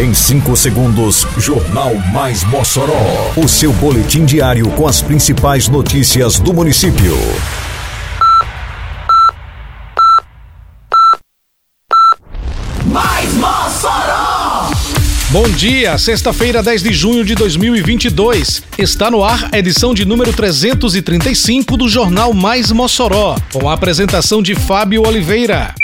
Em 5 segundos, Jornal Mais Mossoró. O seu boletim diário com as principais notícias do município. Mais Mossoró! Bom dia, sexta-feira, 10 de junho de 2022. Está no ar a edição de número 335 do Jornal Mais Mossoró, com a apresentação de Fábio Oliveira.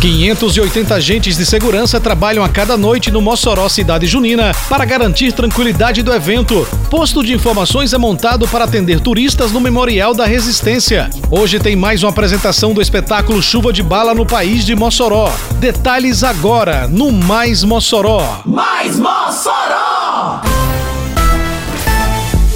580 agentes de segurança trabalham a cada noite no Mossoró Cidade Junina para garantir tranquilidade do evento. Posto de informações é montado para atender turistas no Memorial da Resistência. Hoje tem mais uma apresentação do espetáculo Chuva de Bala no País de Mossoró. Detalhes agora no Mais Mossoró. Mais Mossoró!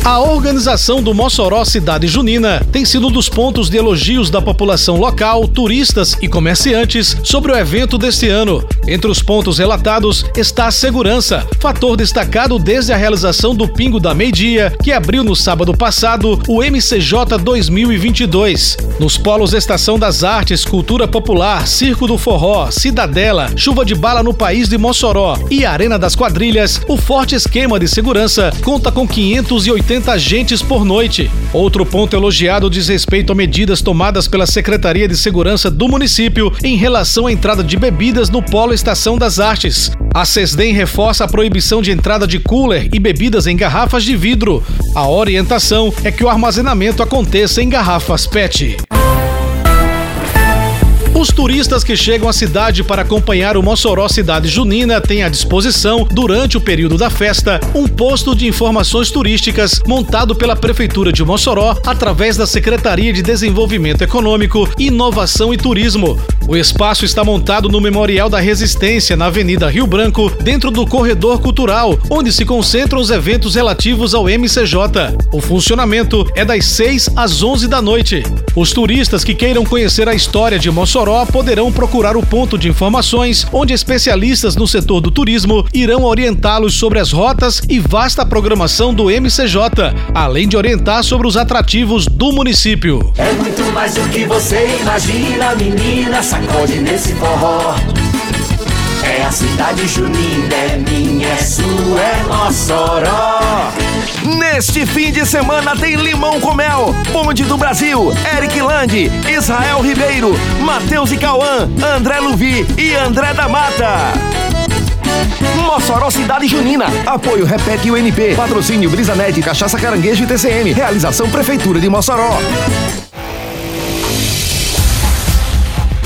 A organização do Mossoró Cidade Junina tem sido um dos pontos de elogios da população local, turistas e comerciantes sobre o evento deste ano. Entre os pontos relatados está a segurança, fator destacado desde a realização do Pingo da Meia-Dia, que abriu no sábado passado o MCJ 2022. Nos polos Estação das Artes, Cultura Popular, Circo do Forró, Cidadela, Chuva de Bala no País de Mossoró e Arena das Quadrilhas, o forte esquema de segurança conta com 580 agentes por noite. Outro ponto elogiado diz respeito a medidas tomadas pela Secretaria de Segurança do município em relação à entrada de bebidas no Polo Estação das Artes. A SESDEM reforça a proibição de entrada de cooler e bebidas em garrafas de vidro. A orientação é que o armazenamento aconteça em garrafas PET. Turistas que chegam à cidade para acompanhar o Mossoró Cidade Junina têm à disposição, durante o período da festa, um posto de informações turísticas montado pela Prefeitura de Mossoró através da Secretaria de Desenvolvimento Econômico, Inovação e Turismo. O espaço está montado no Memorial da Resistência, na Avenida Rio Branco, dentro do Corredor Cultural, onde se concentram os eventos relativos ao MCJ. O funcionamento é das 6 às 11 da noite. Os turistas que queiram conhecer a história de Mossoró poderão procurar o ponto de informações, onde especialistas no setor do turismo irão orientá-los sobre as rotas e vasta programação do MCJ, além de orientar sobre os atrativos do município. É muito mais do que você imagina, menina, sacode nesse forró. A cidade junina, é minha, é sua, é Mossoró. Neste fim de semana tem Limão com Mel, Ponte do Brasil, Eric Lande, Israel Ribeiro, Matheus e Cauã, André Luvi e André da Mata. Mossoró Cidade Junina. Apoio Repete UNP. Patrocínio Brisanet, Cachaça Caranguejo e TCM. Realização Prefeitura de Mossoró.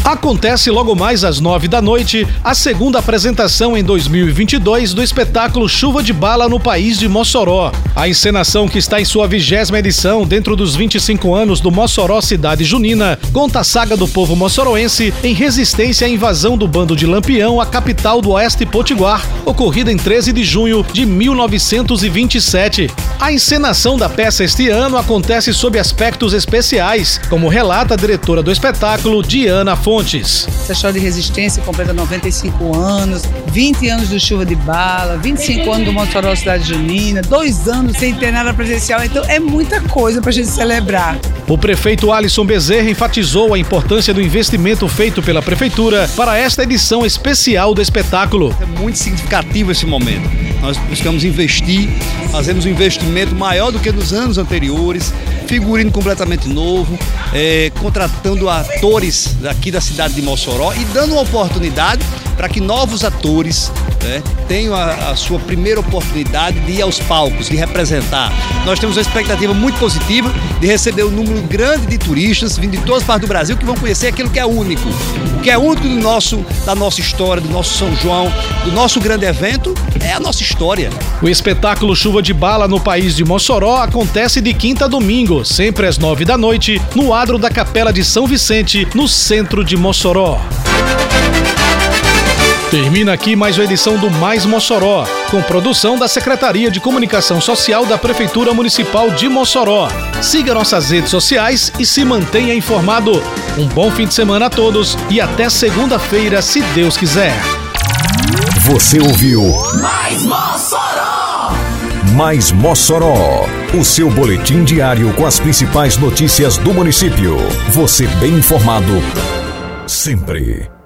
Acontece logo mais às nove da noite a segunda apresentação em 2022 do espetáculo Chuva de Bala no País de Mossoró. A encenação, que está em sua vigésima edição dentro dos 25 anos do Mossoró Cidade Junina, conta a saga do povo moçoroense em resistência à invasão do bando de Lampião à capital do Oeste Potiguar, ocorrida em 13 de junho de 1927. A encenação da peça este ano acontece sob aspectos especiais, como relata a diretora do espetáculo, Diana Fontes. Essa história de resistência completa 95 anos, 20 anos do Chuva de Bala, 25 anos do Mossoró Cidade Junina, dois anos sem ter nada presencial, então é muita coisa pra gente celebrar. O prefeito Alisson Bezerra enfatizou a importância do investimento feito pela prefeitura para esta edição especial do espetáculo. É muito significativo esse momento. Nós buscamos investir, fazemos um investimento maior do que nos anos anteriores, figurino completamente novo, é, contratando atores daqui da cidade de Mossoró e dando uma oportunidade para que novos atores né, tenham a, a, sua primeira oportunidade de ir aos palcos, de representar. Nós temos uma expectativa muito positiva de receber um número grande de turistas vindo de todas as partes do Brasil que vão conhecer aquilo que é único. Que é único do nosso, da nossa história, do nosso São João, do nosso grande evento, é a nossa história. O espetáculo Chuva de Bala no País de Mossoró acontece de quinta a domingo, sempre às nove da noite, no adro da Capela de São Vicente, no centro de Mossoró. Termina aqui mais uma edição do Mais Mossoró, com produção da Secretaria de Comunicação Social da Prefeitura Municipal de Mossoró. Siga nossas redes sociais e se mantenha informado. Um bom fim de semana a todos e até segunda-feira, se Deus quiser. Você ouviu Mais Mossoró! Mais Mossoró, o seu boletim diário com as principais notícias do município. Você bem informado sempre.